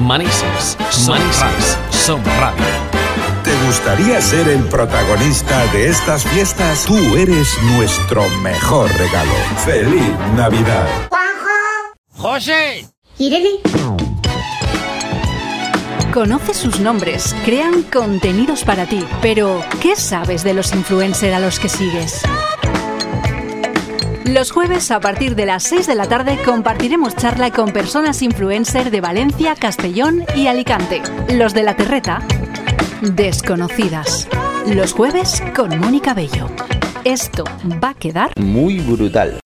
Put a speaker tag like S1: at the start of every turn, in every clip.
S1: Manises, Manises, Som Radio.
S2: ¿Te gustaría ser el protagonista de estas fiestas? Tú eres nuestro mejor regalo. ¡Feliz Navidad!
S3: ¡José!
S4: Irene,
S5: Conoce sus nombres, crean contenidos para ti, pero ¿qué sabes de los influencers a los que sigues? Los jueves a partir de las 6 de la tarde compartiremos charla con personas influencer de Valencia, Castellón y Alicante. Los de la Terreta, desconocidas. Los jueves con Mónica Bello. Esto va a quedar
S6: muy brutal.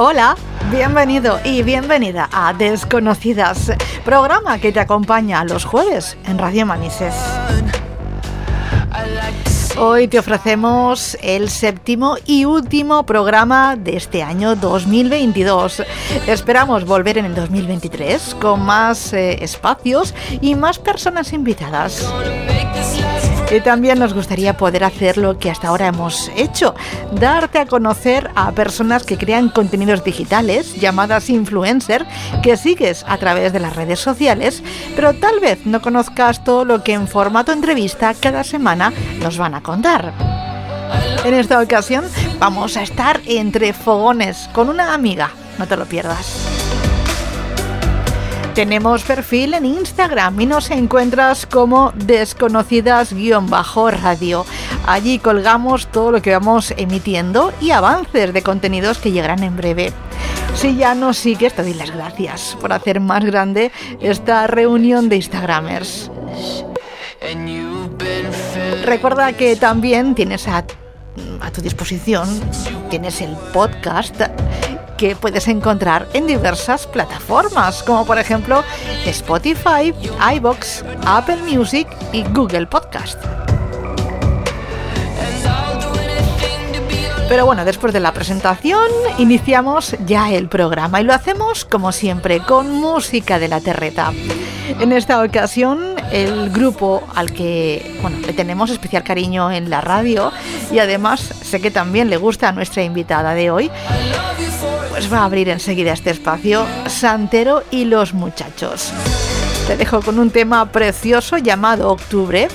S7: Hola, bienvenido y bienvenida a Desconocidas, programa que te acompaña los jueves en Radio Manises. Hoy te ofrecemos el séptimo y último programa de este año 2022. Esperamos volver en el 2023 con más eh, espacios y más personas invitadas. Y también nos gustaría poder hacer lo que hasta ahora hemos hecho, darte a conocer a personas que crean contenidos digitales, llamadas influencer, que sigues a través de las redes sociales, pero tal vez no conozcas todo lo que en formato entrevista cada semana nos van a contar. En esta ocasión vamos a estar entre fogones con una amiga, no te lo pierdas. Tenemos perfil en Instagram y nos encuentras como desconocidas-radio. Allí colgamos todo lo que vamos emitiendo y avances de contenidos que llegarán en breve. Si ya nos sigues, te doy las gracias por hacer más grande esta reunión de Instagramers. Recuerda que también tienes a, a tu disposición, tienes el podcast que puedes encontrar en diversas plataformas, como por ejemplo Spotify, iBox, Apple Music y Google Podcast. Pero bueno, después de la presentación iniciamos ya el programa y lo hacemos como siempre con música de la terreta. En esta ocasión el grupo al que bueno, le tenemos especial cariño en la radio y además sé que también le gusta a nuestra invitada de hoy, pues va a abrir enseguida este espacio Santero y los muchachos. Te dejo con un tema precioso llamado Octubre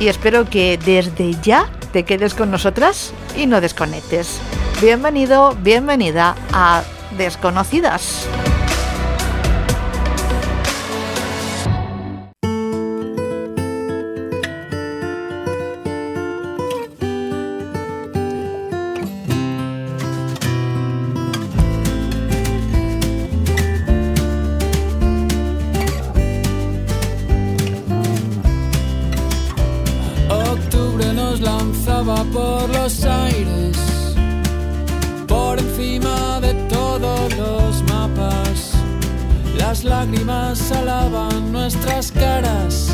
S7: y espero que desde ya te quedes con nosotras y no desconectes. Bienvenido, bienvenida a Desconocidas.
S8: Por los aires, por encima de todos los mapas. Las lágrimas alaban nuestras caras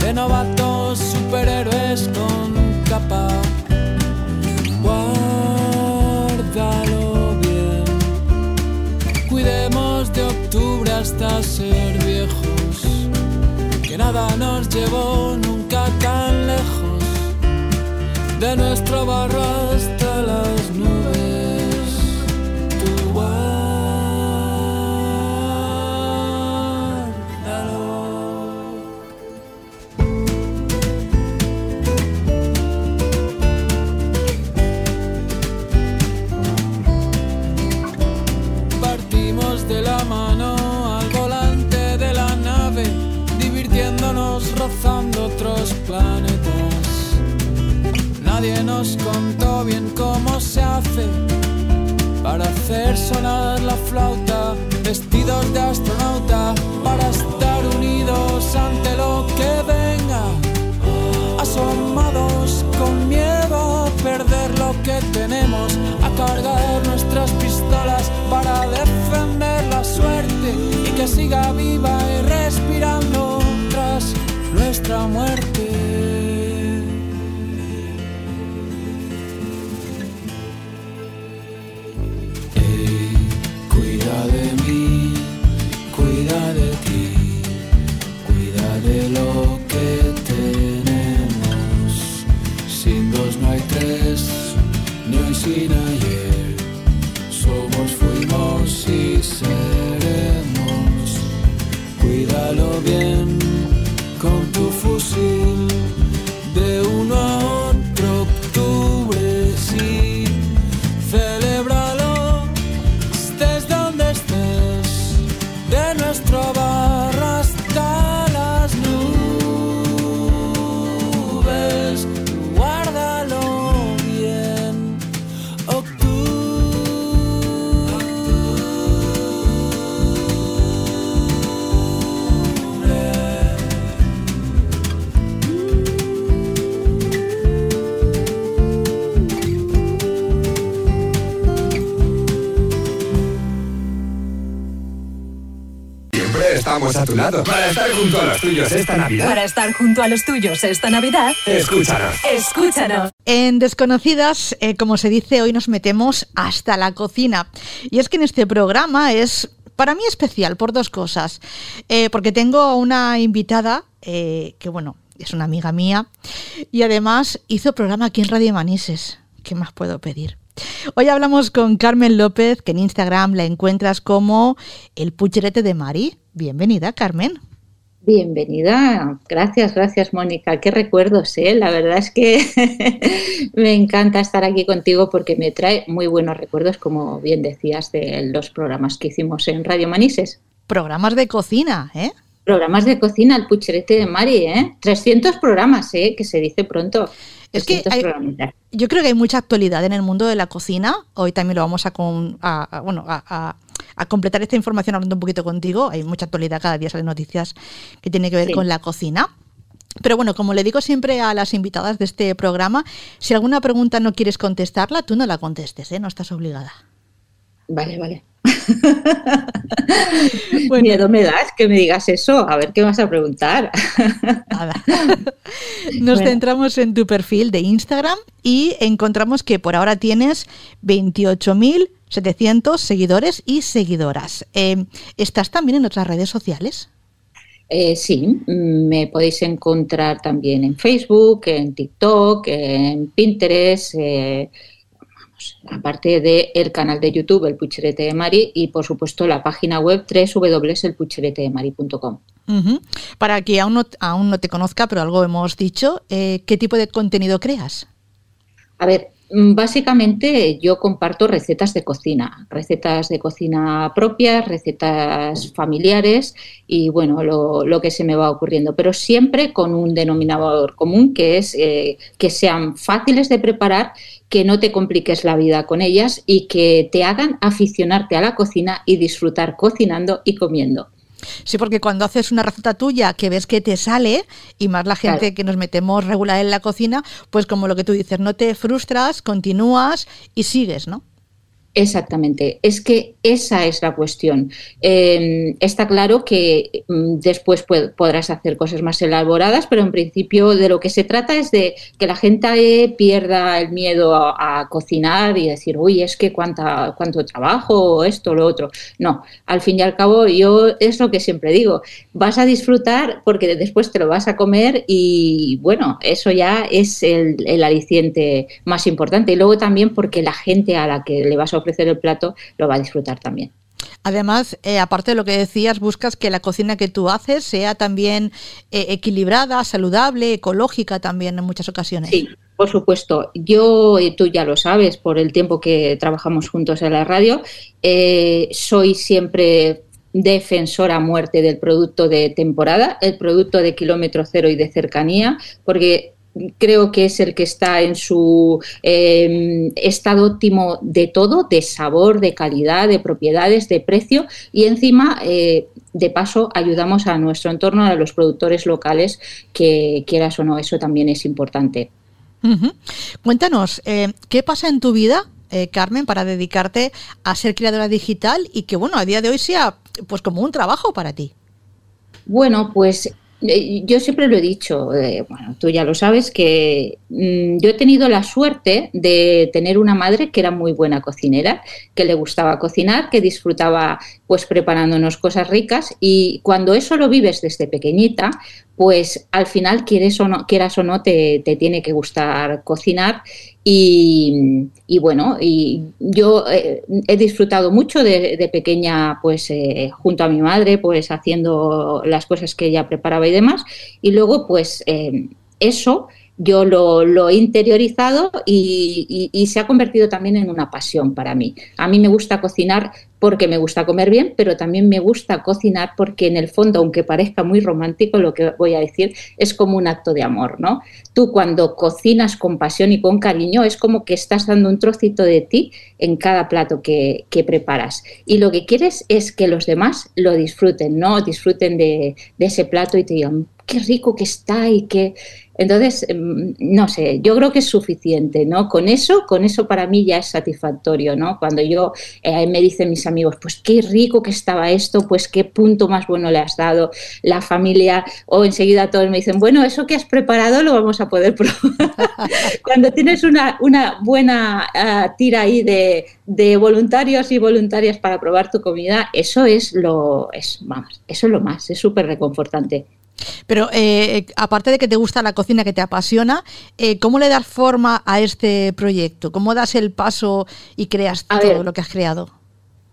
S8: de novatos superhéroes con capa. Guárdalo bien, cuidemos de octubre hasta ser viejos que nada nos llevó nunca tan de nuestro barro hasta las nubes. Hacer sonar la flauta, vestidos de astronauta, para estar unidos ante lo que venga, asomados con miedo a perder lo que tenemos, a cargar nuestras pistolas para defender la suerte y que siga viva y respirando tras nuestra muerte.
S2: Para estar junto a los tuyos esta Navidad.
S5: Para estar junto a los tuyos esta Navidad,
S2: Escúchanos.
S5: escúchanos.
S7: En Desconocidas, eh, como se dice, hoy nos metemos hasta la cocina. Y es que en este programa es para mí especial por dos cosas. Eh, porque tengo una invitada eh, que, bueno, es una amiga mía y además hizo programa aquí en Radio Manises. ¿Qué más puedo pedir? Hoy hablamos con Carmen López, que en Instagram la encuentras como el pucherete de Mari. Bienvenida, Carmen.
S4: Bienvenida, gracias, gracias Mónica. Qué recuerdos, ¿eh? La verdad es que me encanta estar aquí contigo porque me trae muy buenos recuerdos, como bien decías, de los programas que hicimos en Radio Manises.
S7: Programas de cocina, ¿eh?
S4: Programas de cocina, el pucherete de Mari, ¿eh? 300 programas, ¿eh? Que se dice pronto.
S7: Es que
S4: 300
S7: hay-. Yo creo que hay mucha actualidad en el mundo de la cocina. Hoy también lo vamos a, con- a- a- bueno, a, completar esta información hablando un poquito contigo. Hay mucha actualidad, cada día salen noticias que tienen que ver
S4: Sí.
S7: con la cocina. Pero bueno, como le digo siempre a las invitadas de este programa, si alguna pregunta no quieres contestarla, tú no la contestes, ¿eh? no estás obligada.
S4: Vale, vale.
S7: Bueno.
S4: Miedo me das que me digas eso. A ver qué vas a preguntar.
S7: Nada. Nos
S4: Bueno.
S7: centramos en tu perfil de Instagram y encontramos que por ahora tienes 28.700 seguidores y seguidoras. Eh, ¿Estás también en otras redes sociales?
S4: Eh, sí, me podéis encontrar también en Facebook, en TikTok, en Pinterest, eh, aparte del el canal de YouTube El Pucherete de Mari y por supuesto la página web www.elpucheretedemari.com.
S7: Ujú. Para que aún no, aún no te conozca, pero algo hemos dicho, eh, ¿qué tipo de contenido creas?
S4: A ver, básicamente yo comparto recetas de cocina, recetas de cocina propias, recetas familiares y bueno, lo, lo que se me va ocurriendo, pero siempre con un denominador común que es eh, que sean fáciles de preparar, que no te compliques la vida con ellas y que te hagan aficionarte a la cocina y disfrutar cocinando y comiendo.
S7: Sí, porque cuando haces una receta tuya que ves que te sale, y más la gente
S4: Claro.
S7: que nos metemos regular en la cocina, pues como lo que tú dices, no te frustras, continúas y sigues, ¿no?
S4: Exactamente, es que esa es la cuestión. Eh, está claro que mm, después pu- podrás hacer cosas más elaboradas, pero en principio de lo que se trata es de que la gente pierda el miedo a, a cocinar y decir, uy, es que cuánta, cuánto trabajo, esto, lo otro. No, al fin y al cabo yo es lo que siempre digo, vas a disfrutar porque después te lo vas a comer y bueno, eso ya es el, el aliciente más importante. Y luego también porque la gente a la que le vas a ofrecer el plato lo va a disfrutar también.
S7: Además, eh, aparte de lo que decías, buscas que la cocina que tú haces sea también eh, equilibrada, saludable, ecológica también en muchas ocasiones.
S4: Sí, por supuesto. Yo, y tú ya lo sabes, por el tiempo que trabajamos juntos en la radio, eh, soy siempre defensora a muerte del producto de temporada, el producto de kilómetro cero y de cercanía, porque creo que es el que está en su eh, estado óptimo de todo, de sabor, de calidad, de propiedades, de precio y encima, eh, de paso, ayudamos a nuestro entorno, a los productores locales, que quieras o no, eso también es importante.
S7: Cuéntanos, eh, ¿qué pasa en tu vida, eh, Carmen, para dedicarte a ser creadora digital y que, bueno, a día de hoy sea pues como un trabajo para ti?
S4: Bueno, pues yo siempre lo he dicho, eh, bueno, tú ya lo sabes, que mm, yo he tenido la suerte de tener una madre que era muy buena cocinera, que le gustaba cocinar, que disfrutaba pues preparándonos cosas ricas. Y cuando eso lo vives desde pequeñita, pues al final quieres o no, quieras o no te, te tiene que gustar cocinar Y, bueno, y yo eh, he disfrutado mucho de, pequeña, pues eh, junto a mi madre, pues haciendo las cosas que ella preparaba y demás. Y luego, pues eh, eso yo lo, he interiorizado y, se ha convertido también en una pasión para mí. A mí me gusta cocinar porque me gusta comer bien, pero también me gusta cocinar porque en el fondo, aunque parezca muy romántico lo que voy a decir, es como un acto de amor, ¿no? Tú cuando cocinas con pasión y con cariño es como que estás dando un trocito de ti en cada plato que, preparas. Y lo que quieres es que los demás lo disfruten, ¿no? Disfruten de, de ese plato y te digan, qué rico que está y que entonces, em, no sé, yo creo que es suficiente, ¿no? Con eso, con eso para mí ya es satisfactorio, ¿no? Cuando yo eh, me dicen mis amigos, pues qué rico que estaba esto, pues qué punto más bueno le has dado, la familia, o enseguida todos me dicen, bueno, eso que has preparado lo vamos a poder probar. Cuando tienes una, una buena ah, tira ahí de, de, voluntarios y voluntarias para probar tu comida, eso es lo, es, vamos, eso es lo más, es súper reconfortante.
S7: Pero eh, aparte de que te gusta la cocina, que te apasiona, eh, ¿cómo le das forma a este proyecto? ¿Cómo das el paso y creas todo lo que has creado?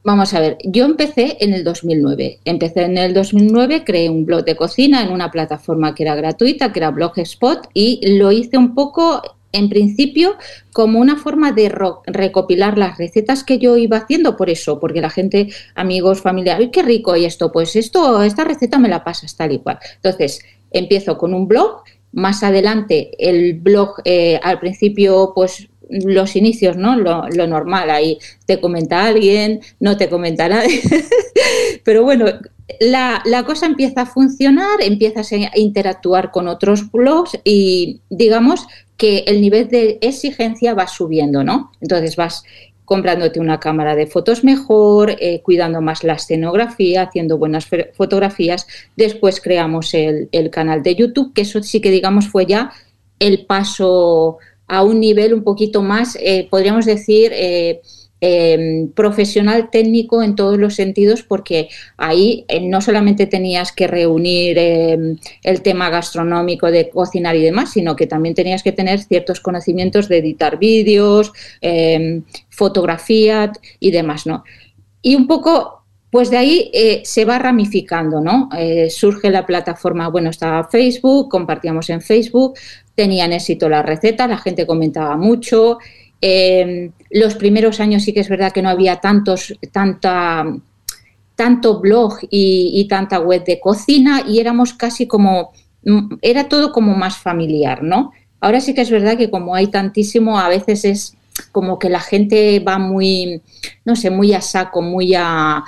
S4: Vamos a ver, yo empecé en el 2009. Empecé en el 2009, creé un blog de cocina en una plataforma que era gratuita, que era Blogspot, y lo hice un poco en principio como una forma de recopilar las recetas que yo iba haciendo por eso, porque la gente, amigos, familia, ¡ay, qué rico! Y esto, pues esto, esta receta me la pasas tal y cual. Entonces, empiezo con un blog, más adelante el blog, eh, al principio, pues los inicios, ¿no? Lo, lo, normal, ahí te comenta alguien, no te comenta nadie. Pero bueno, la, la, cosa empieza a funcionar, empiezas a interactuar con otros blogs y digamos que el nivel de exigencia va subiendo, ¿no? Entonces vas comprándote una cámara de fotos mejor, eh, cuidando más la escenografía, haciendo buenas fotografías. Después creamos el, canal de YouTube, que eso sí que digamos fue ya el paso a un nivel un poquito más, eh, podríamos decir, eh, Em, profesional técnico en todos los sentidos porque ahí eh, no solamente tenías que reunir em, el tema gastronómico de cocinar y demás, sino que también tenías que tener ciertos conocimientos de editar vídeos, em, fotografía y demás, ¿no? Y un poco pues de ahí eh, se va ramificando, ¿no? Eh, surge la plataforma, bueno, estaba Facebook, compartíamos en Facebook, tenían éxito las recetas, la gente comentaba mucho, eh, los primeros años sí que es verdad que no había tantos, tanta, tanto blog y, tanta web de cocina y éramos casi como, mm, era todo como más familiar, ¿no? Ahora sí que es verdad que como hay tantísimo, a veces es como que la gente va muy, no sé, muy a saco, muy a,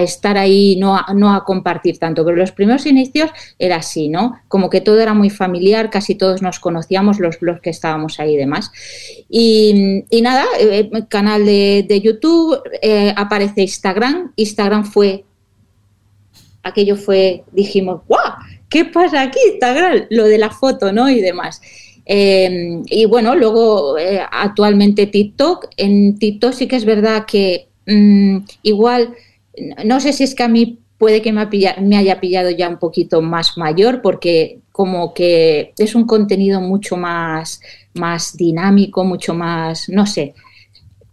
S4: estar ahí, no a, no a compartir tanto. Pero los primeros inicios era así, ¿no? Como que todo era muy familiar, casi todos nos conocíamos, los blogs que estábamos ahí y demás. Y, nada, el eh, canal de, YouTube, eh, aparece Instagram. Instagram fue, aquello fue, dijimos, ¡guau! ¿Qué pasa aquí, Instagram? Lo de la foto, ¿no? Y demás. Em, y bueno, luego eh, actualmente TikTok. En TikTok sí que es verdad que mm, igual, no sé si es que a mí puede que me, haya pillado ya un poquito más mayor porque como que es un contenido mucho más, más dinámico, mucho más, no sé.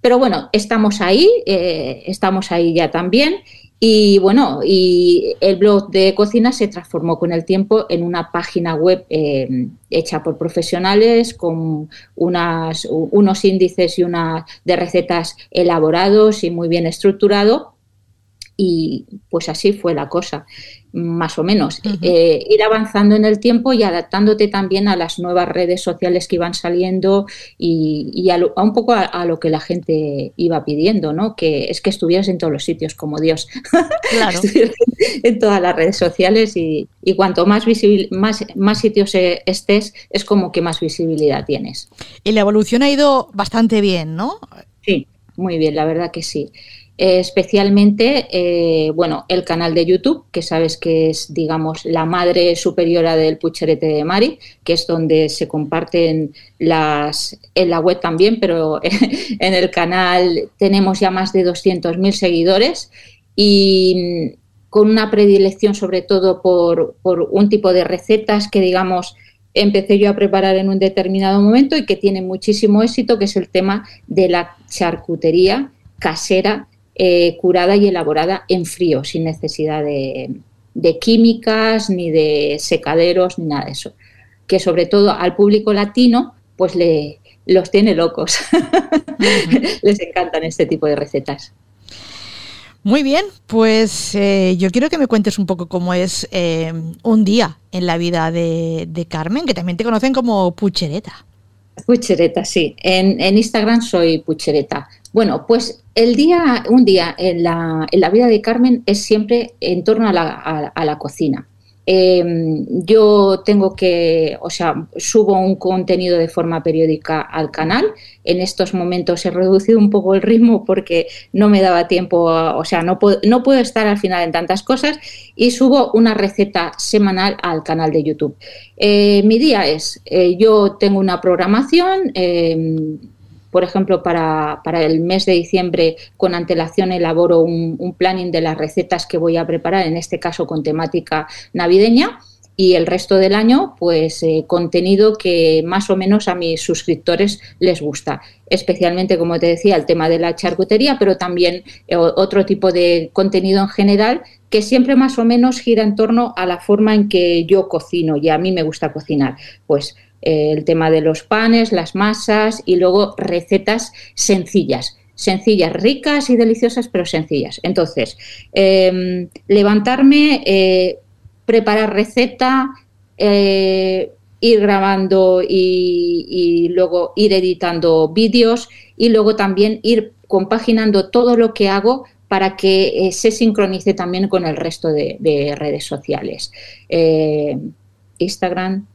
S4: Pero bueno, estamos ahí, eh, estamos ahí ya también y bueno, y el blog de cocina se transformó con el tiempo en una página web eh, hecha por profesionales con unas, unos índices y una de recetas elaborados y muy bien estructurado. Y pues así fue la cosa más o menos. Eh, ir avanzando en el tiempo y adaptándote también a las nuevas redes sociales que iban saliendo y, a, un poco a, lo que la gente iba pidiendo, ¿no? Que es que estuvieras en todos los sitios como Dios. Claro. en todas las redes sociales y, cuanto más, más, más sitios eh, estés, es como que más visibilidad tienes.
S7: Y la evolución ha ido bastante bien, ¿no?
S4: Sí, muy bien, la verdad que sí especialmente, eh, bueno, el canal de YouTube, que sabes que es, digamos, la madre superiora del Pucherete de Mari, que es donde se comparten las, en la web también, pero en el canal tenemos ya más de 200.000 seguidores y con una predilección sobre todo por, por un tipo de recetas que, digamos, empecé yo a preparar en un determinado momento y que tiene muchísimo éxito, que es el tema de la charcutería casera, eh, curada y elaborada en frío, sin necesidad de, de químicas, ni de secaderos, ni nada de eso. Que sobre todo al público latino, pues le, los tiene locos. Les encantan este tipo de recetas.
S7: Muy bien, pues eh, yo quiero que me cuentes un poco cómo es eh, un día en la vida de, Carmen, que también te conocen como Puchereta.
S4: Puchereta, sí. En, Instagram soy Puchereta. Bueno, pues el día, un día en la, en la vida de Carmen es siempre en torno a la, a la cocina. Em, yo tengo que, o sea, subo un contenido de forma periódica al canal. En estos momentos he reducido un poco el ritmo porque no me daba tiempo, o sea, no puedo, estar al final en tantas cosas y subo una receta semanal al canal de YouTube. Eh, mi día es, eh, yo tengo una programación em, por ejemplo, para, el mes de diciembre con antelación elaboro un, planning de las recetas que voy a preparar, en este caso con temática navideña y el resto del año, pues eh, contenido que más o menos a mis suscriptores les gusta. Especialmente, como te decía, el tema de la charcutería, pero también eh, otro tipo de contenido en general que siempre más o menos gira en torno a la forma en que yo cocino y a mí me gusta cocinar. Pues el tema de los panes, las masas y luego recetas sencillas sencillas, ricas y deliciosas, pero sencillas. Entonces, em, levantarme, eh, preparar receta, eh, ir grabando y, luego ir editando vídeos y luego también ir compaginando todo lo que hago para que eh, se sincronice también con el resto de redes sociales. Instagram,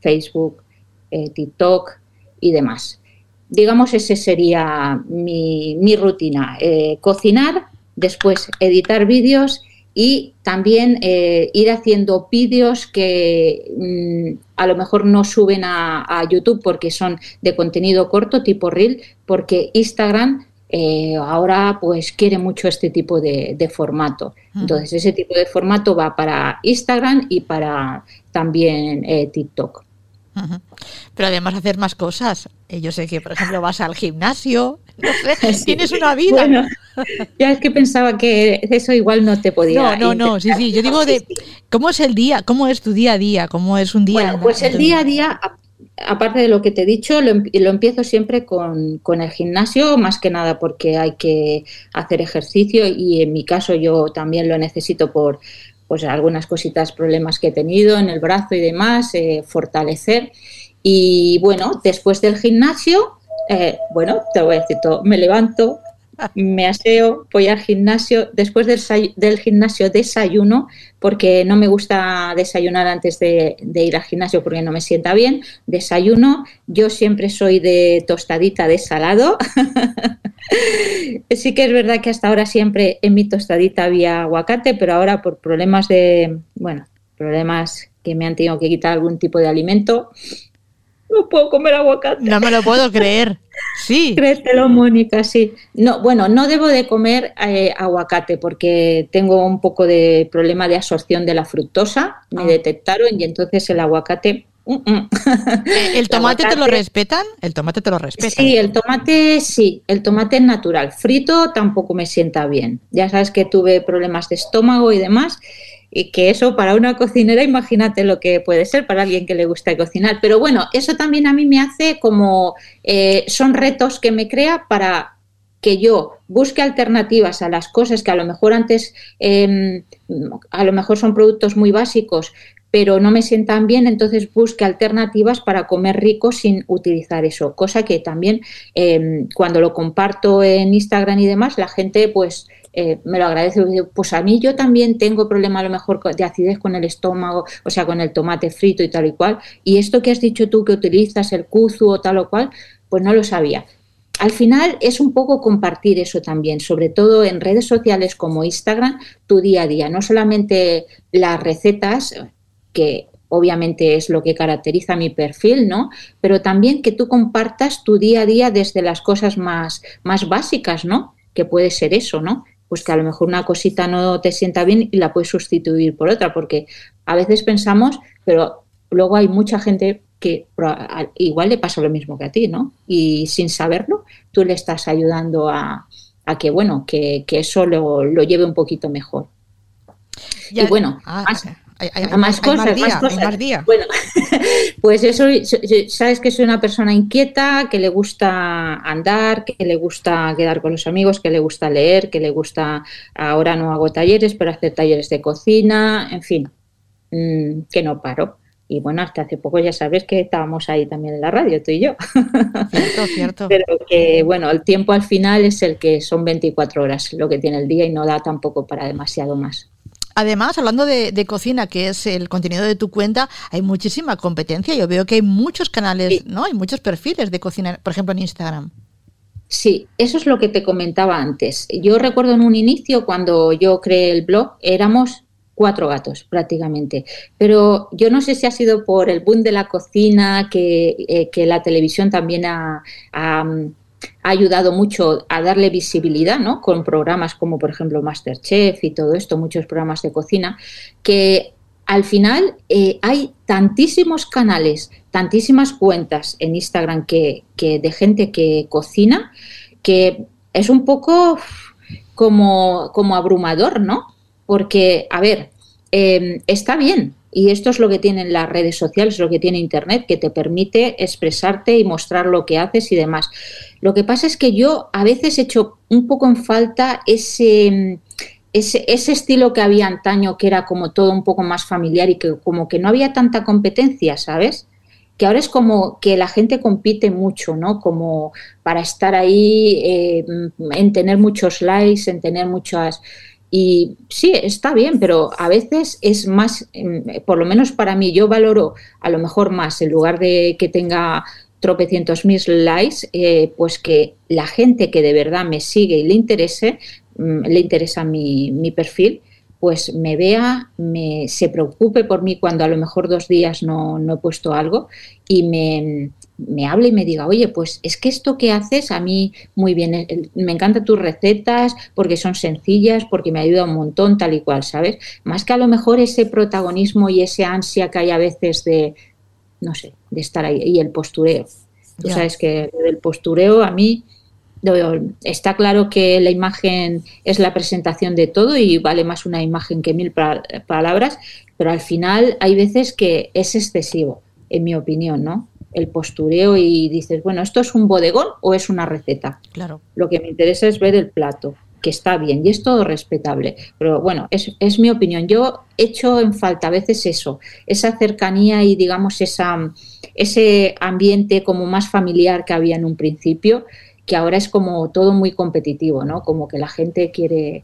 S4: Facebook, eh, TikTok y demás. Digamos, ese sería mi, rutina. Eh, cocinar, después editar vídeos y también eh, ir haciendo vídeos que mm, a lo mejor no suben a, YouTube porque son de contenido corto, tipo reel, porque Instagram ahora pues quiere mucho este tipo de, formato. Entonces ese tipo de formato va para Instagram y para también TikTok.
S7: Pero además hacer más cosas. Eh, yo sé que, por ejemplo, vas al gimnasio, tienes una vida.
S4: ya es que pensaba que eso igual no te podía.
S7: No, no, no, sí, sí. Yo digo de cómo es el día, cómo es tu día a día, cómo es un día.
S4: Bueno, pues el día a día, aparte de lo que te he dicho, lo, lo empiezo siempre con, con, el gimnasio, más que nada porque hay que hacer ejercicio y en mi caso yo también lo necesito por pues algunas cositas, problemas que he tenido en el brazo y demás, eh, fortalecer. Y bueno, después del gimnasio, eh, bueno, te voy a decir todo, me levanto, me aseo, voy al gimnasio, después del, gimnasio desayuno, porque no me gusta desayunar antes de, ir al gimnasio porque no me sienta bien, desayuno, yo siempre soy de tostadita de salado, sí que es verdad que hasta ahora siempre en mi tostadita había aguacate, pero ahora por problemas de, bueno, problemas que me han tenido que quitar algún tipo de alimento, no puedo comer aguacate.
S7: No me lo puedo creer. Sí.
S4: Créetelo, Mónica, sí. No, bueno, no debo de comer eh, aguacate porque tengo un poco de problema de absorción de la fructosa, me ah. detectaron y entonces el aguacate mm, mm.
S7: ¿El tomate te lo respetan? El tomate te lo respetan.
S4: Sí, el tomate sí, el tomate es natural. Frito tampoco me sienta bien. Ya sabes que tuve problemas de estómago y demás y que eso para una cocinera, imagínate lo que puede ser para alguien que le gusta cocinar. Pero bueno, eso también a mí me hace como, eh, son retos que me crea para que yo busque alternativas a las cosas que a lo mejor antes, em, a lo mejor son productos muy básicos, pero no me sientan bien, entonces busque alternativas para comer rico sin utilizar eso. Cosa que también em, cuando lo comparto en Instagram y demás, la gente pues eh, me lo agradece. Pues a mí yo también tengo problema a lo mejor de acidez con el estómago, o sea, con el tomate frito y tal y cual. Y esto que has dicho tú que utilizas el kuzu o tal o cual, pues no lo sabía. Al final es un poco compartir eso también, sobre todo en redes sociales como Instagram, tu día a día, no solamente las recetas, que obviamente es lo que caracteriza mi perfil, ¿no? Pero también que tú compartas tu día a día desde las cosas más, más básicas, ¿no? Que puede ser eso, ¿no? Pues que a lo mejor una cosita no te sienta bien y la puedes sustituir por otra, porque a veces pensamos, pero luego hay mucha gente que igual le pasa lo mismo que a ti, ¿no? Y sin saberlo, tú le estás ayudando a, que, bueno, que, eso lo, lleve un poquito mejor. y bueno, ah, más, cosas, más, cosas, Bueno, pues eso, sabes que soy una persona inquieta, que le gusta andar, que le gusta quedar con los amigos, que le gusta leer, que le gusta, ahora no hago talleres, pero hacer talleres de cocina, en fin, mm, que no paro. Y bueno, hasta hace poco ya sabes que estábamos ahí también en la radio, tú y yo. Cierto, cierto. Pero que bueno, el tiempo al final es el que son 24 horas lo que tiene el día y no da tampoco para demasiado más.
S7: Además, hablando de, cocina, que es el contenido de tu cuenta, hay muchísima competencia. Yo veo que hay muchos canales, ¿no? Hay muchos perfiles de cocina, por ejemplo, en Instagram.
S4: Sí, eso es lo que te comentaba antes. Yo recuerdo en un inicio, cuando yo creé el blog, éramos cuatro gatos prácticamente. Pero yo no sé si ha sido por el boom de la cocina, que, eh, la televisión también ha, ha, ayudado mucho a darle visibilidad, ¿no? Con programas como por ejemplo Masterchef y todo esto, muchos programas de cocina, que al final eh, hay tantísimos canales, tantísimas cuentas en Instagram que, que de gente que cocina, que es un poco como, como abrumador, ¿no? Porque, a ver, em, está bien, y esto es lo que tienen las redes sociales, lo que tiene Internet, que te permite expresarte y mostrar lo que haces y demás. Lo que pasa es que yo a veces echo un poco en falta ese, ese, ese, estilo que había antaño, que era como todo un poco más familiar y que como que no había tanta competencia, ¿sabes? Que ahora es como que la gente compite mucho, ¿no? Como para estar ahí, eh, en tener muchos likes, en tener muchas... Y sí, está bien, pero a veces es más, mm, por lo menos para mí, yo valoro a lo mejor más, en lugar de que tenga tropecientos mil likes, eh, pues que la gente que de verdad me sigue y le interese, mm, le interesa mi, mi perfil, pues me vea, me, se preocupe por mí cuando a lo mejor dos días no, no he puesto algo y me, me hable y me diga, oye, pues es que esto que haces a mí muy bien, me encantan tus recetas porque son sencillas, porque me ayuda un montón, tal y cual, ¿sabes? Más que a lo mejor ese protagonismo y ese ansia que hay a veces de, no sé, de estar ahí, y el postureo. Tú sabes que el postureo a mí está claro que la imagen es la presentación de todo y vale más una imagen que mil palabras, pero al final hay veces que es excesivo, en mi opinión, ¿no? el postureo y dices, bueno, ¿esto es un bodegón o es una receta?
S7: Claro.
S4: Lo que me interesa es ver el plato, que está bien y es todo respetable. Pero bueno, es, es mi opinión. Yo echo en falta a veces eso, esa cercanía y digamos esa, ese ambiente como más familiar que había en un principio, que ahora es como todo muy competitivo, ¿no? Como que la gente quiere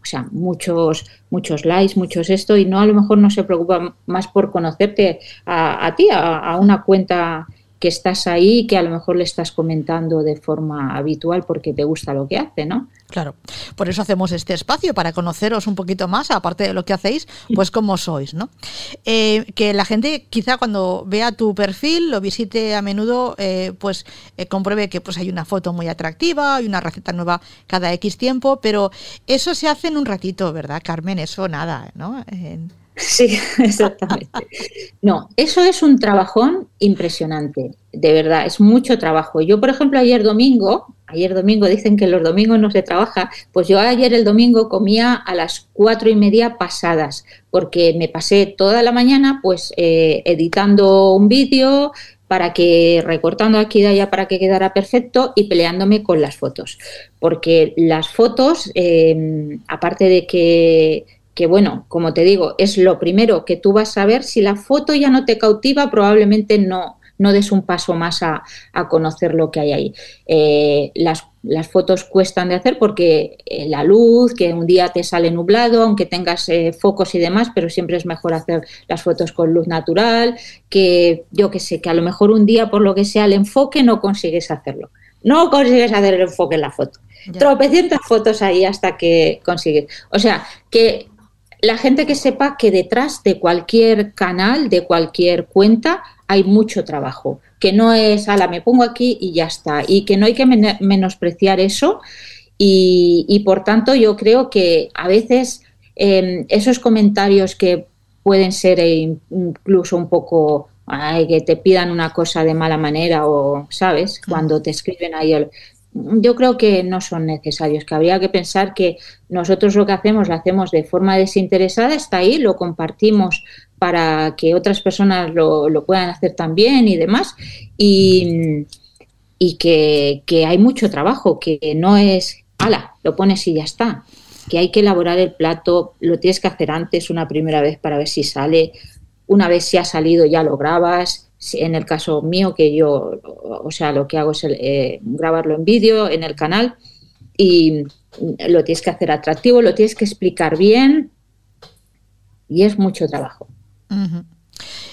S4: o sea, muchos, muchos likes, muchos esto, y no a lo mejor no se preocupa más por conocerte a, ti, a, una cuenta que estás ahí que a lo mejor le estás comentando de forma habitual porque te gusta lo que hace, ¿no?
S7: Claro, por eso hacemos este espacio, para conoceros un poquito más, aparte de lo que hacéis, pues cómo sois, ¿no? Eh, que la gente quizá cuando vea tu perfil, lo visite a menudo, eh, pues eh, compruebe que pues hay una foto muy atractiva, hay una receta nueva cada X tiempo, pero eso se hace en un ratito, ¿verdad, Carmen? Eso nada, ¿no?
S4: Sí, exactamente. No, eso es un trabajón impresionante, de verdad, es mucho trabajo. Yo, por ejemplo, ayer domingo, ayer domingo dicen que los domingos no se trabaja, pues yo ayer el domingo comía a las cuatro y media pasadas, porque me pasé toda la mañana pues eh, editando un vídeo, para que recortando aquí y allá para que quedara perfecto y peleándome con las fotos. Porque las fotos, eh, aparte de que que bueno, como te digo, es lo primero que tú vas a ver. Si la foto ya no te cautiva, probablemente no, no des un paso más a, conocer lo que hay ahí. Eh, las, las, fotos cuestan de hacer porque eh, la luz, que un día te sale nublado, aunque tengas eh, focos y demás, pero siempre es mejor hacer las fotos con luz natural, que yo que sé, que a lo mejor un día por lo que sea el enfoque no consigues hacerlo. No consigues hacer el enfoque en la foto. Tropecientas fotos ahí hasta que consigues. O sea, que la gente que sepa que detrás de cualquier canal, de cualquier cuenta, hay mucho trabajo, que no es, ala, me pongo aquí y ya está, y que no hay que menospreciar eso. Y, por tanto yo creo que a veces em, esos comentarios que pueden ser incluso un poco que te pidan una cosa de mala manera o, ¿sabes? Cuando te escriben ahí el, yo creo que no son necesarios, que habría que pensar que nosotros lo que hacemos lo hacemos de forma desinteresada, está ahí, lo compartimos para que otras personas lo, lo puedan hacer también y demás, y, y que, que, hay mucho trabajo, que no es, ala, lo pones y ya está, que hay que elaborar el plato, lo tienes que hacer antes una primera vez para ver si sale, una vez si ha salido ya lo grabas, en el caso mío, que yo, o sea, lo que hago es eh, grabarlo en vídeo en el canal y lo tienes que hacer atractivo, lo tienes que explicar bien y es mucho trabajo.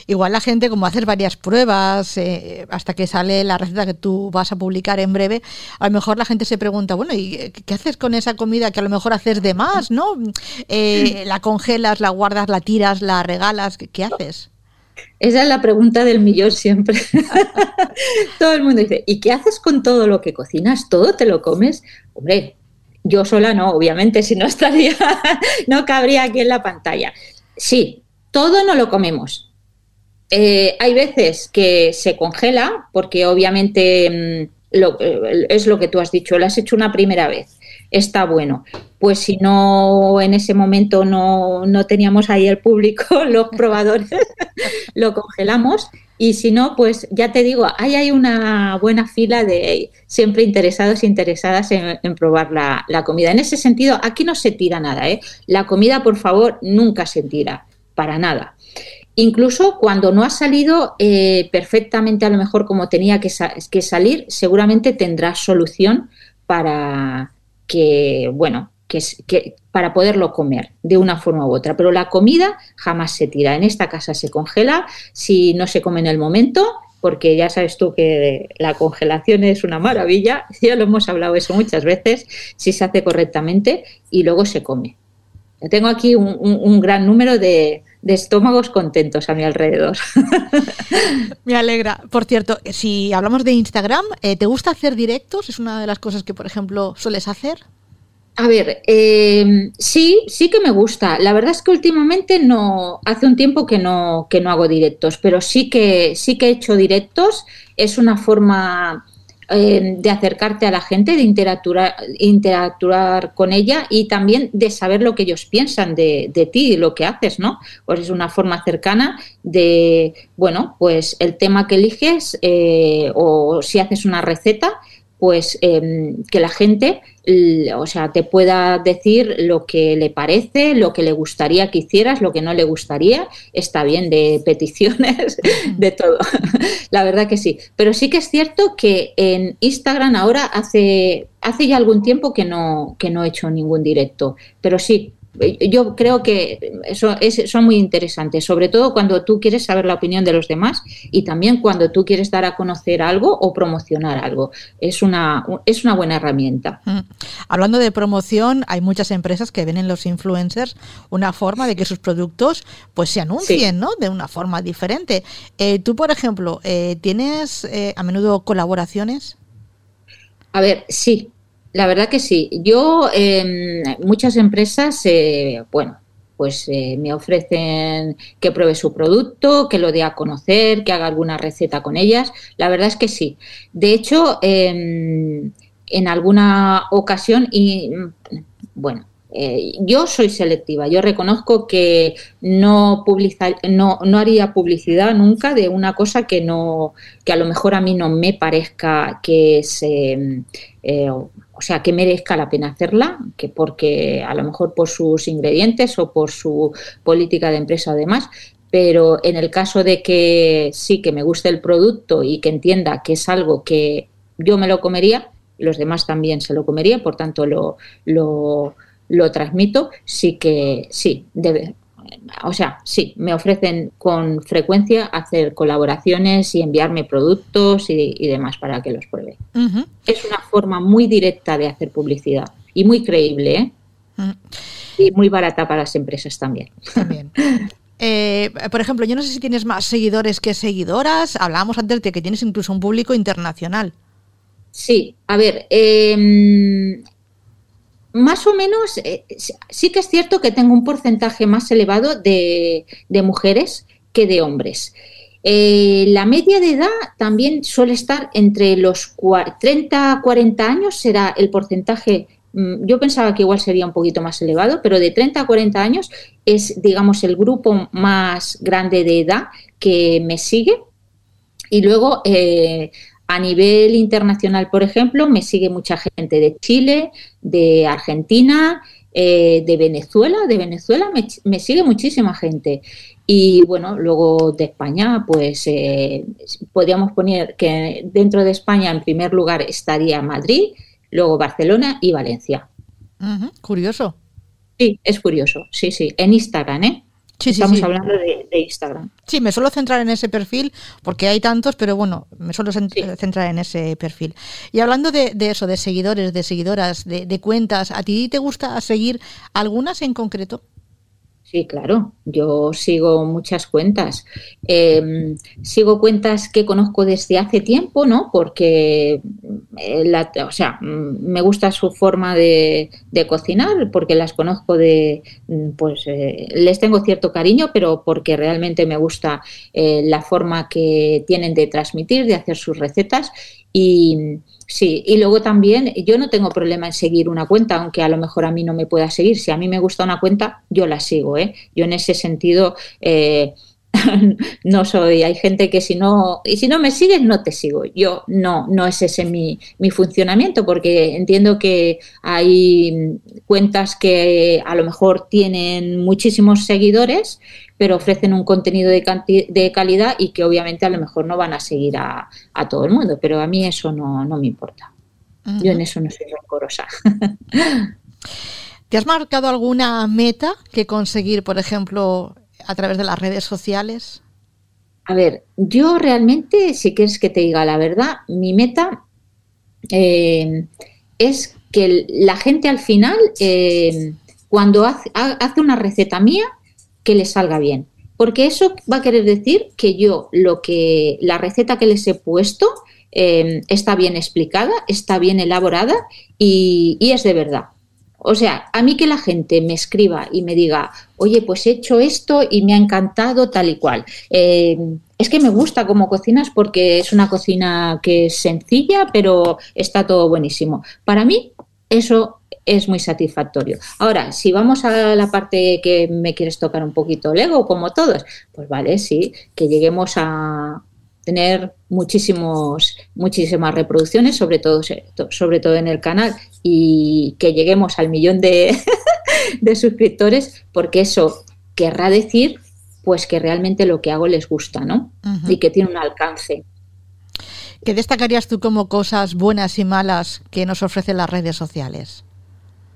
S7: Igual la gente, como hacer varias pruebas eh, hasta que sale la receta que tú vas a publicar en breve, a lo mejor la gente se pregunta, bueno, ¿y qué haces con esa comida que a lo mejor haces de más, no? Eh, la congelas, la guardas, la tiras, la regalas, qué haces?
S4: Esa es la pregunta del millón siempre. todo el mundo dice, ¿y qué haces con todo lo que cocinas? ¿Todo te lo comes? Hombre, yo sola no, obviamente, si no estaría, no cabría aquí en la pantalla. Sí, todo no lo comemos. Eh, hay veces que se congela, porque obviamente mm, eh, es lo que tú has dicho, lo has hecho una primera vez está bueno. Pues si no, en ese momento no, no teníamos ahí el público, los probadores, lo congelamos y si no, pues ya te digo, ahí hay una buena fila de siempre interesados e interesadas en, probar la, la, comida. En ese sentido, aquí no se tira nada, ¿eh? La comida, por favor, nunca se tira, para nada. Incluso cuando no ha salido eh, perfectamente, a lo mejor como tenía que, que salir, seguramente tendrá solución para, que, bueno, que, que, para poderlo comer de una forma u otra. Pero la comida jamás se tira. En esta casa se congela si no se come en el momento, porque ya sabes tú que la congelación es una maravilla. Ya lo hemos hablado eso muchas veces, si se hace correctamente y luego se come. tengo aquí un, gran número de, estómagos contentos a mi alrededor.
S7: Me alegra. Por cierto, si hablamos de Instagram, eh, ¿te gusta hacer directos? ¿Es una de las cosas que, por ejemplo, sueles hacer?
S4: A ver, eh, sí, sí que me gusta. La verdad es que últimamente no, hace un tiempo que no, que no hago directos, pero sí que, sí que he hecho directos. Es una forma eh, de acercarte a la gente, de interactuar, interactuar con ella y también de saber lo que ellos piensan de, de ti y lo que haces, ¿no? Pues es una forma cercana de, bueno, pues el tema que eliges eh, o si haces una receta, pues em, que la gente, o sea, te pueda decir lo que le parece, lo que le gustaría que hicieras, lo que no le gustaría, está bien de peticiones, de todo. la verdad que sí. Pero sí que es cierto que en Instagram ahora hace, hace ya algún tiempo que no, que no he hecho ningún directo. Pero sí, yo creo que eso es, son muy interesantes, sobre todo cuando tú quieres saber la opinión de los demás y también cuando tú quieres dar a conocer algo o promocionar algo. Es una, es una buena herramienta. Mm.
S7: Hablando de promoción, hay muchas empresas que ven en los influencers una forma de que sus productos pues se anuncien ¿no? de una forma diferente. Eh, tú, por ejemplo, eh, ¿tienes eh, a menudo colaboraciones?
S4: A ver, sí, la verdad que sí. Yo, eh, muchas empresas, eh, bueno, pues eh, me ofrecen que pruebe su producto, que lo dé a conocer, que haga alguna receta con ellas. La verdad es que sí. De hecho, em, en alguna ocasión, y bueno, eh, yo soy selectiva, yo reconozco que no, no, no, haría publicidad nunca de una cosa que, no, que a lo mejor a mí no me parezca que se o sea, que merezca la pena hacerla, que porque a lo mejor por sus ingredientes o por su política de empresa o demás, pero en el caso de que sí que me guste el producto y que entienda que es algo que yo me lo comería, los demás también se lo comerían, por tanto lo, lo, lo transmito, sí que sí, debe, o sea, sí, me ofrecen con frecuencia hacer colaboraciones y enviarme productos y, demás para que los pruebe. Es una forma muy directa de hacer publicidad y muy creíble, ¿eh? Y muy barata para las empresas también.
S7: También. Eh, por ejemplo, yo no sé si tienes más seguidores que seguidoras. Hablábamos antes de que tienes incluso un público internacional.
S4: Sí, a ver, eh, más o menos, eh, sí que es cierto que tengo un porcentaje más elevado de, mujeres que de hombres. Eh, la media de edad también suele estar entre los 30 a 40 años, será el porcentaje, mm, yo pensaba que igual sería un poquito más elevado, pero de 30 a 40 años es, digamos, el grupo más grande de edad que me sigue. Y luego eh, a nivel internacional, por ejemplo, me sigue mucha gente de Chile, de Argentina, eh, de Venezuela. De Venezuela me, sigue muchísima gente. Y bueno, luego de España, pues eh, podríamos poner que dentro de España en primer lugar estaría Madrid, luego Barcelona y Valencia.
S7: curioso.
S4: Sí, es curioso. Sí, sí. En Instagram, ¿eh? Estamos hablando de, Instagram.
S7: Sí, me suelo centrar en ese perfil porque hay tantos, pero bueno, me suelo centrar en ese perfil. Y hablando de, eso, de seguidores, de seguidoras, de, cuentas, ¿a ti te gusta seguir algunas en concreto?
S4: Sí, claro, yo sigo muchas cuentas. Em, sigo cuentas que conozco desde hace tiempo, ¿no? Porque, eh, o sea, mm, me gusta su forma de, cocinar, porque las conozco de, mm, pues, eh, les tengo cierto cariño, pero porque realmente me gusta eh, la forma que tienen de transmitir, de hacer sus recetas y Sí, y luego también yo no tengo problema en seguir una cuenta, aunque a lo mejor a mí no me pueda seguir. Si a mí me gusta una cuenta, yo la sigo. ¿eh? Yo en ese sentido eh, no soy. Hay gente que si no y si no me sigues no te sigo. Yo no, no es ese mi, mi funcionamiento, porque entiendo que hay cuentas que a lo mejor tienen muchísimos seguidores pero ofrecen un contenido de, de, calidad y que obviamente a lo mejor no van a seguir a, todo el mundo, pero a mí eso no, me importa. Yo en eso no soy rencorosa.
S7: ¿Te has marcado alguna meta que conseguir, por ejemplo, a través de las redes sociales?
S4: A ver, yo realmente, si quieres que te diga la verdad, mi meta eh, es que la gente al final, eh, cuando hace, hace, una receta mía, que les salga bien. Porque eso va a querer decir que yo lo que la receta que les he puesto em, está bien explicada, está bien elaborada y, es de verdad. O sea, a mí que la gente me escriba y me diga, oye, pues he hecho esto y me ha encantado tal y cual. Em, es que me gusta cómo cocinas porque es una cocina que es sencilla, pero está todo buenísimo. Para mí, eso es muy satisfactorio. Ahora, si vamos a la parte que me quieres tocar un poquito el ego, como todos, pues vale, sí, que lleguemos a tener muchísimos, muchísimas reproducciones, sobre todo, sobre todo en el canal, y que lleguemos al millón de, suscriptores, porque eso querrá decir pues que realmente lo que hago les gusta, ¿no? Y que tiene un alcance.
S7: ¿Qué destacarías tú como cosas buenas y malas que nos ofrecen las redes sociales?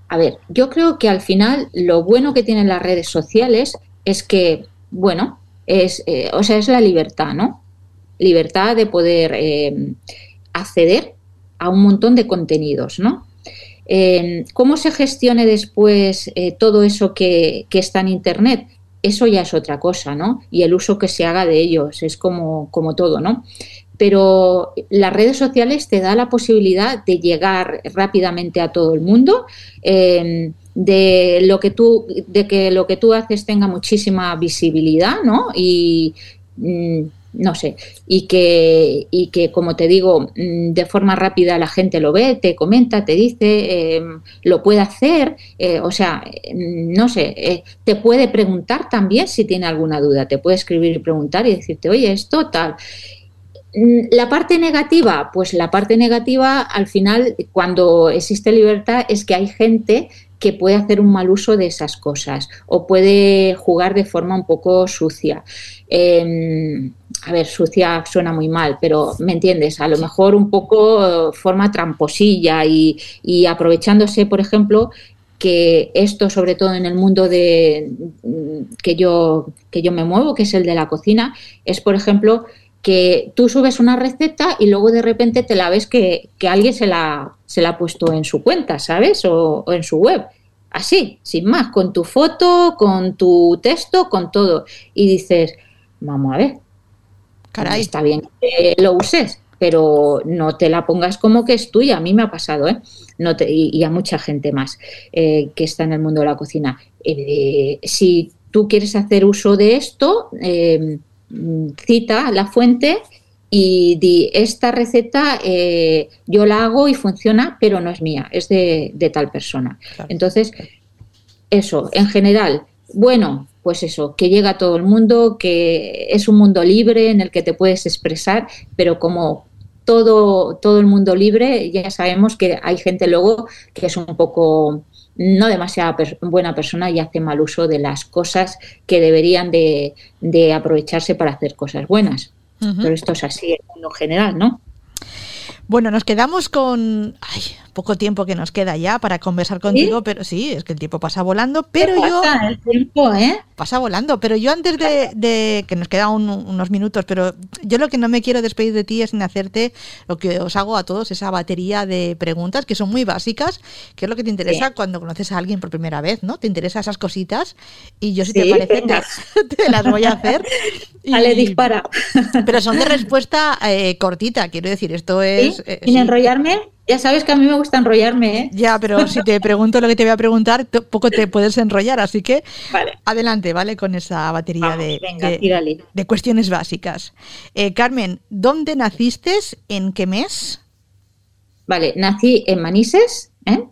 S4: A ver, yo creo que al final lo bueno que tienen las redes sociales es que, bueno, es, eh, o sea, es la libertad, ¿no? Libertad de poder eh, acceder a un montón de contenidos, ¿no? Eh, ¿Cómo se gestione después todo eso que, que, está en Internet? Eso ya es otra cosa, ¿no? Y el uso que se haga de ellos es como, como todo, ¿no? Pero las redes sociales te da la posibilidad de llegar rápidamente a todo el mundo, em, de lo que tú, de que lo que tú haces tenga muchísima visibilidad, ¿no? Y mm, no sé, y que, y que, como te digo, mm, de forma rápida la gente lo ve, te comenta, te dice, em, lo puede hacer, eh, o sea, mm, no sé, eh, te puede preguntar también si tiene alguna duda, te puede escribir y preguntar y decirte, oye, esto tal. Mm, la parte negativa, pues la parte negativa al final, cuando existe libertad, es que hay gente que puede hacer un mal uso de esas cosas o puede jugar de forma un poco sucia. Em, a ver, sucia suena muy mal, pero me entiendes, a lo mejor un poco forma tramposilla y, y aprovechándose, por ejemplo, que esto, sobre todo en el mundo de mm, que yo, que yo me muevo, que es el de la cocina, es, por ejemplo, que tú subes una receta y luego de repente te la ves que, alguien se la, se la ha puesto en su cuenta, ¿sabes? O, en su web. Así, sin más, con tu foto, con tu texto, con todo. Y dices, vamos a ver,
S7: Caray.
S4: está bien que lo uses, pero no te la pongas como que es tuya. A mí me ha pasado, ¿eh? No te, y, a mucha gente más eh, que está en el mundo de la cocina. Eh, si tú quieres hacer uso de esto, eh, cita la fuente y di, esta receta yo la hago y funciona, pero no es mía, es de, tal persona. Entonces, eso, en general, bueno, pues eso, que llega a todo el mundo, que es un mundo libre en el que te puedes expresar, pero como todo, todo el mundo libre, ya sabemos que hay gente luego que es un poco no demasiado buena persona y hace mal uso de las cosas que deberían de, aprovecharse para hacer cosas buenas. Pero esto es así en lo general, ¿no?
S7: Bueno, nos quedamos con ay, poco tiempo que nos queda ya para conversar contigo, pero sí, es que el tiempo pasa volando, pero yo...
S4: El tiempo, ¿eh?
S7: Pasa volando, pero yo antes de, que nos quedan unos minutos, pero yo lo que no me quiero despedir de ti es en hacerte lo que os hago a todos, esa batería de preguntas que son muy básicas, que es lo que te interesa cuando conoces a alguien por primera vez, ¿no? Te interesa esas cositas y yo si te parece te, las voy a hacer.
S4: Y, dispara.
S7: Pero son de respuesta eh, cortita, quiero decir, esto es...
S4: Eh, Sin enrollarme. Ya sabes que a mí me gusta enrollarme, ¿eh?
S7: Ya, pero si te pregunto lo que te voy a preguntar, poco te puedes enrollar, así que adelante, ¿vale? Con esa batería de, de, cuestiones básicas. Eh, Carmen, ¿dónde naciste? ¿En qué mes?
S4: Vale, nací en Manises ¿eh?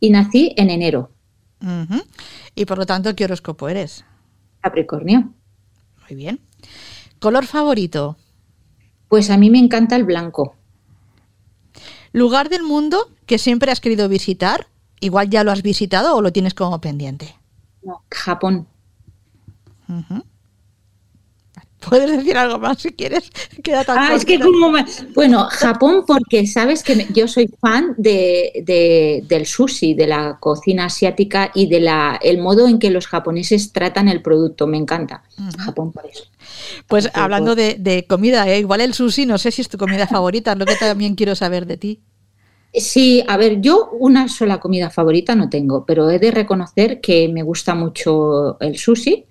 S4: y nací en enero.
S7: Y por lo tanto, ¿qué horóscopo eres?
S4: Capricornio.
S7: Muy bien. ¿Color favorito?
S4: Pues a mí me encanta el blanco.
S7: ¿Lugar del mundo que siempre has querido visitar? Igual ya lo has visitado o lo tienes como pendiente.
S4: No, Japón.
S7: Puedes decir algo más si quieres. Queda tan
S4: ah, es que como Bueno, Japón porque sabes que yo soy fan de, del sushi, de la cocina asiática y de la el modo en que los japoneses tratan el producto. Me encanta. Japón por eso.
S7: Pues hablando de, comida, ¿eh? igual el sushi, no sé si es tu comida favorita, es lo que también quiero saber de ti.
S4: Sí, a ver, yo una sola comida favorita no tengo, pero he de reconocer que me gusta mucho el sushi,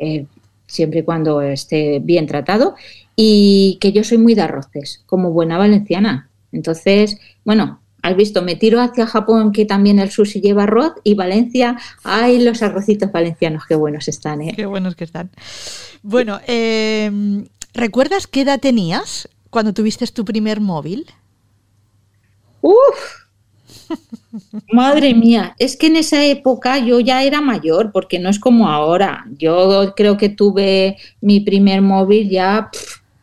S4: eh, siempre y cuando esté bien tratado, y que yo soy muy de arroces, como buena valenciana. Entonces, bueno, has visto, me tiro hacia Japón, que también el sushi lleva arroz, y Valencia, ay, los arrocitos valencianos, qué buenos están, ¿eh?
S7: Qué buenos que están. Bueno, em, ¿recuerdas qué edad tenías cuando tuviste tu primer móvil?
S4: Uf, Madre mía, es que en esa época yo ya era mayor, porque no es como ahora. Yo creo que tuve mi primer móvil ya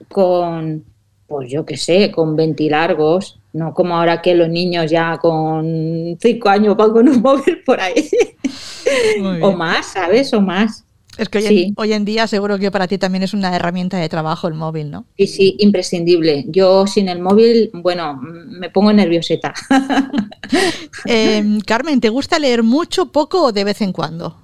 S4: con, pues yo qué sé, con 20 largos, no como ahora que los niños ya con 5 años van con un móvil por ahí. o más, ¿sabes? O más.
S7: Es que hoy, en, día seguro que para ti también es una herramienta de trabajo el móvil, ¿no?
S4: Sí, sí, imprescindible. Yo sin el móvil, bueno, me pongo nervioseta.
S7: Em, Carmen, ¿te gusta leer mucho, poco o de vez en cuando?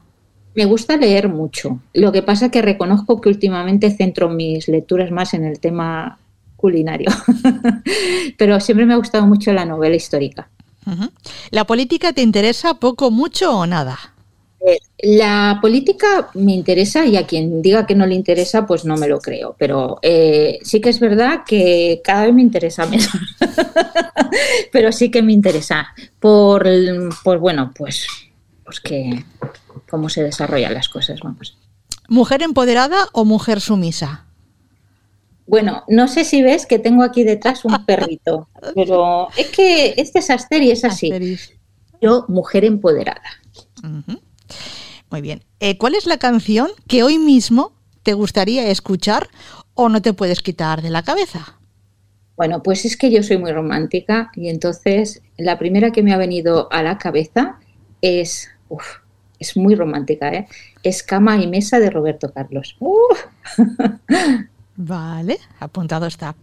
S4: Me gusta leer mucho. Lo que pasa es que reconozco que últimamente centro mis lecturas más en el tema culinario. Pero siempre me ha gustado mucho la novela histórica.
S7: ¿La política te interesa poco, mucho o nada?
S4: La política me interesa y a quien diga que no le interesa, pues no me lo creo. Pero eh, sí que es verdad que cada vez me interesa menos. pero sí que me interesa. Por, bueno, pues, pues que cómo se desarrollan las cosas, vamos.
S7: ¿Mujer empoderada o mujer sumisa?
S4: Bueno, no sé si ves que tengo aquí detrás un perrito, pero es que este es Aster y es así. Yo, mujer empoderada.
S7: Muy bien. Eh, ¿Cuál es la canción que hoy mismo te gustaría escuchar o no te puedes quitar de la cabeza?
S4: Bueno, pues es que yo soy muy romántica y entonces la primera que me ha venido a la cabeza es, es muy romántica, ¿eh? Es Cama y Mesa de Roberto Carlos.
S7: Vale, apuntado está.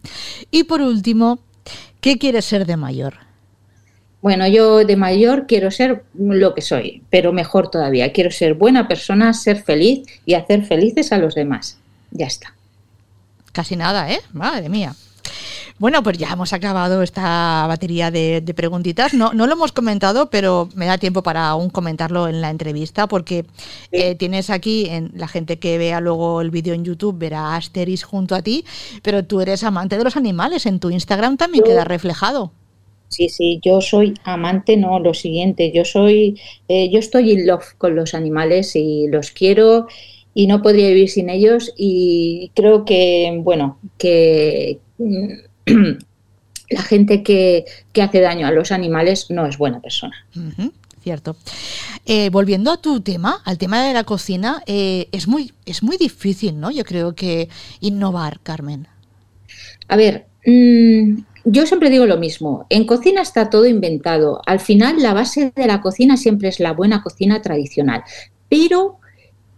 S7: Y por último, ¿qué quieres ser de mayor?
S4: Bueno, yo de mayor quiero ser lo que soy, pero mejor todavía. Quiero ser buena persona, ser feliz y hacer felices a los demás. Ya está.
S7: Casi nada, ¿eh? Madre mía. Bueno, pues ya hemos acabado esta batería de, preguntitas. No, no lo hemos comentado, pero me da tiempo para aún comentarlo en la entrevista, porque eh, tienes aquí, en la gente que vea luego el vídeo en YouTube verá a Asteris junto a ti, pero tú eres amante de los animales. En tu Instagram también queda reflejado.
S4: Sí, sí, yo soy amante, no lo siguiente, yo soy, eh, yo estoy in love con los animales y los quiero y no podría vivir sin ellos y creo que, bueno, que mm, la gente que, hace daño a los animales no es buena persona.
S7: cierto. Eh, volviendo a tu tema, al tema de la cocina, eh, es, muy, es muy difícil, ¿no? Yo creo que innovar, Carmen.
S4: A ver, mm, yo siempre digo lo mismo, en cocina está todo inventado. Al final la base de la cocina siempre es la buena cocina tradicional, pero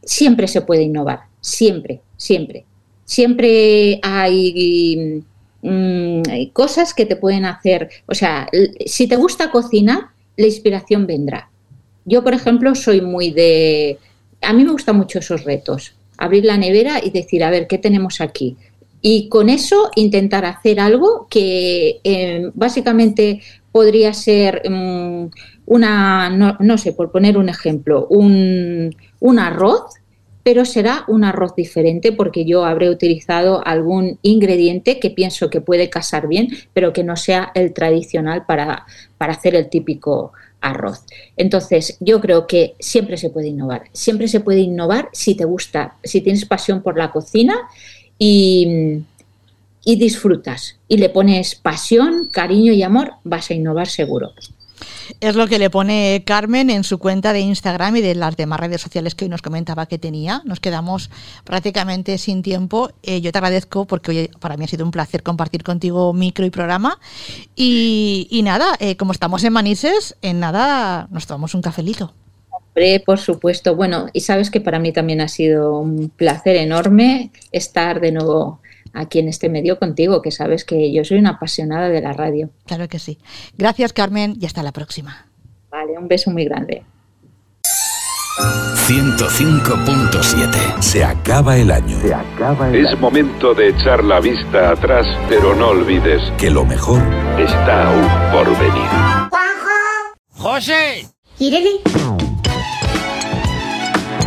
S4: siempre se puede innovar, siempre, siempre. Siempre hay, mm, cosas que te pueden hacer, o sea, si te gusta cocinar, la inspiración vendrá. Yo, por ejemplo, soy muy de... A mí me gustan mucho esos retos. Abrir la nevera y decir, a ver, ¿qué tenemos aquí? Y con eso intentar hacer algo que eh, básicamente podría ser mm, una, no, sé, por poner un ejemplo, un, un arroz, pero será un arroz diferente porque yo habré utilizado algún ingrediente que pienso que puede casar bien, pero que no sea el tradicional para, para hacer el típico arroz. Entonces, yo creo que siempre se puede innovar, siempre se puede innovar si te gusta, si tienes pasión por la cocina y, disfrutas y le pones pasión, cariño y amor, vas a innovar seguro.
S7: Es lo que le pone Carmen en su cuenta de Instagram y de las demás redes sociales que hoy nos comentaba que tenía. Nos quedamos prácticamente sin tiempo. Eh, yo te agradezco porque hoy para mí ha sido un placer compartir contigo micro y programa. Y, nada, eh, como estamos en Manises, en nada nos tomamos un cafelito
S4: por supuesto. Bueno, y sabes que para mí también ha sido un placer enorme estar de nuevo aquí en este medio contigo, que sabes que yo soy una apasionada de la radio.
S7: Claro que sí. Gracias, Carmen, y hasta la próxima.
S4: Vale, un beso muy grande.
S2: 105.7 Se acaba el año. Se acaba es momento de echar la vista atrás, pero no olvides que lo mejor está aún por venir.
S3: ¡Juanjo! ¡José!
S5: ¿Irene?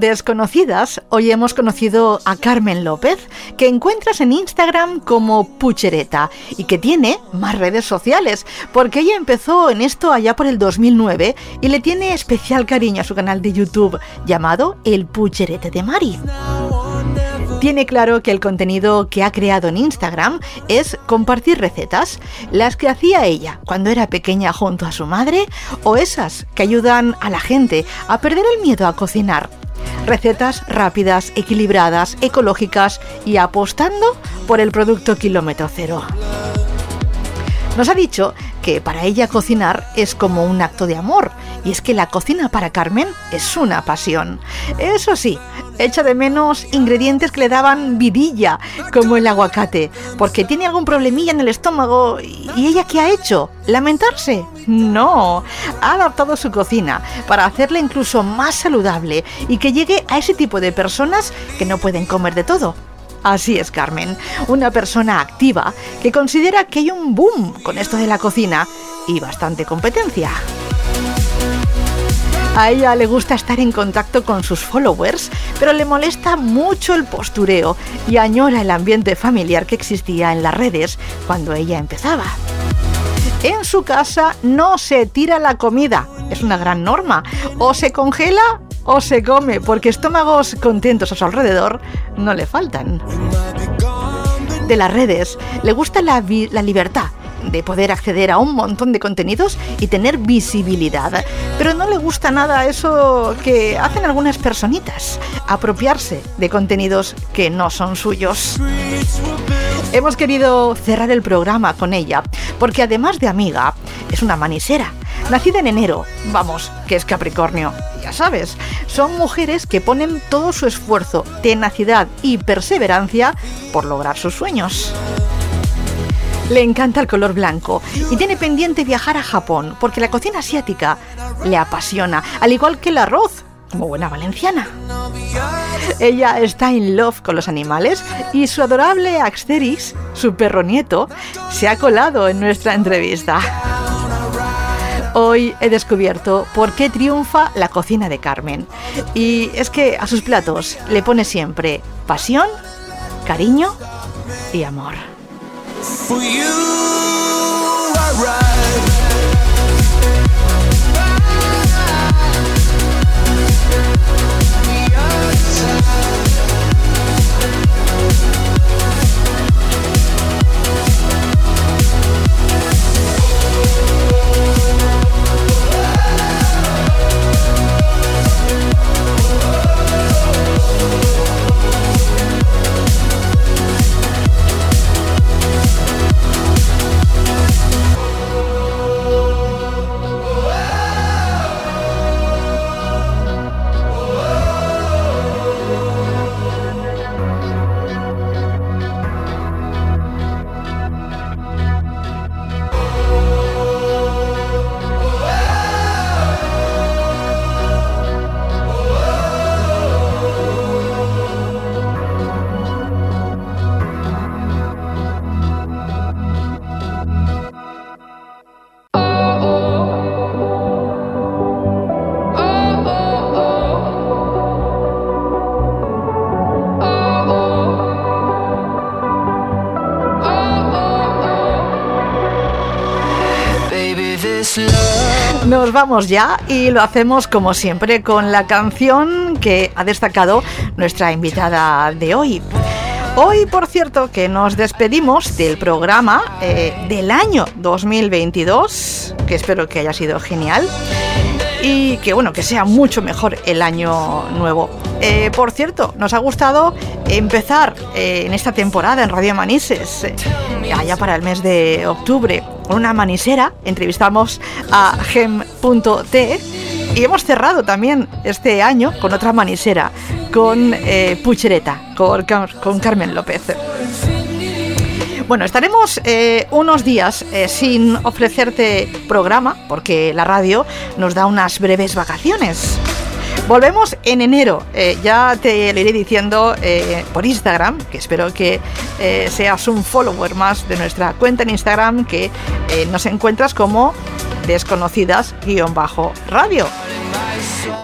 S7: Desconocidas, hoy hemos conocido a Carmen López, que encuentras en Instagram como Puchereta y que tiene más redes sociales, porque ella empezó en esto allá por el 2009 y le tiene especial cariño a su canal de YouTube llamado El Pucherete de Mari tiene claro que el contenido que ha creado en Instagram es compartir recetas, las que hacía ella cuando era pequeña junto a su madre o esas que ayudan a la gente a perder el miedo a cocinar. Recetas rápidas, equilibradas, ecológicas y apostando por el producto kilómetro cero. Nos ha dicho que para ella cocinar es como un acto de amor, y es que la cocina para Carmen es una pasión. Eso sí, echa de menos ingredientes que le daban vidilla, como el aguacate, porque tiene algún problemilla en el estómago. ¿Y ella qué ha hecho? ¿Lamentarse? No, ha adaptado su cocina para hacerla incluso más saludable y que llegue a ese tipo de personas que no pueden comer de todo Así es, Carmen, una persona activa que considera que hay un boom con esto de la cocina y bastante competencia. A ella le gusta estar en contacto con sus followers, pero le molesta mucho el postureo y añora el ambiente familiar que existía en las redes cuando ella empezaba. En su casa no se tira la comida, es una gran norma. O se congela o se come, porque estómagos contentos a su alrededor no le faltan. De las redes le gusta la, libertad de poder acceder a un montón de contenidos y tener visibilidad. Pero no le gusta nada eso que hacen algunas personitas, apropiarse de contenidos que no son suyos. Hemos querido cerrar el programa con ella, porque además de amiga, es una manisera. Nacida en enero, vamos, que es Capricornio, ya sabes, son mujeres que ponen todo su esfuerzo, tenacidad y perseverancia por lograr sus sueños. Le encanta el color blanco y tiene pendiente viajar a Japón porque la cocina asiática le apasiona, al igual que el arroz, como buena valenciana. Ella está in love con los animales y su adorable Axteris, su perro nieto, se ha colado en nuestra entrevista. Hoy he descubierto por qué triunfa la cocina de Carmen. Y es que a sus platos le pone siempre pasión, cariño y amor. for you. Nos vamos ya y lo hacemos como siempre con la canción que ha destacado nuestra invitada de hoy. Hoy, por cierto, que nos despedimos del programa eh, del año 2022, que espero que haya sido genial y que bueno, que sea mucho mejor el año nuevo. Eh, por cierto, nos ha gustado empezar eh, en esta temporada en Radio Manises, allá para el mes de octubre, una manisera, entrevistamos a gem.t y hemos cerrado también este año con otra manisera, con eh, Puchereta, con, con, Carmen López. Bueno, estaremos eh, unos días eh, sin ofrecerte programa porque la radio nos da unas breves vacaciones. Volvemos en enero. Eh, ya te lo iré diciendo eh, por Instagram, que espero que eh, seas un follower más de nuestra cuenta en Instagram, que nos encuentras como desconocidas-radio.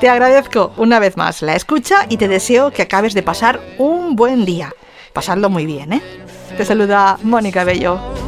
S7: Te agradezco una vez más la escucha y te deseo que acabes de pasar un buen día. Pasadlo muy bien, ¿eh? Te saluda Mónica Bello.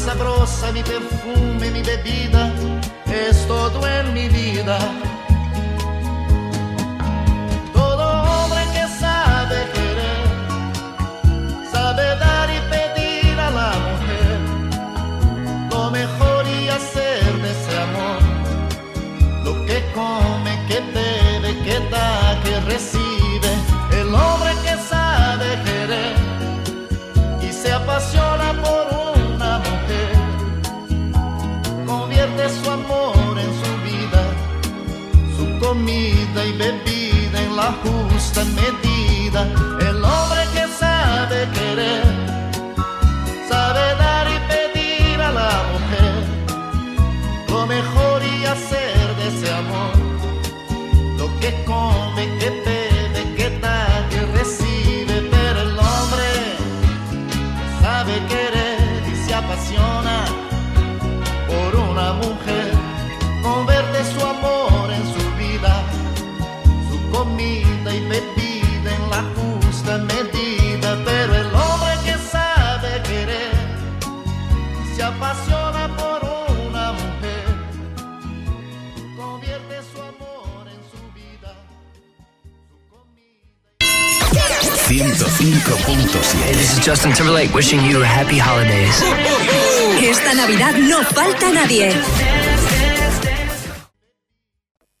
S6: sabrosa, mi perfume, mi bebida, es todo en mi vida. Justa medida.
S9: This is Justin Timberlake wishing you happy holidays.
S10: Esta Navidad no falta nadie.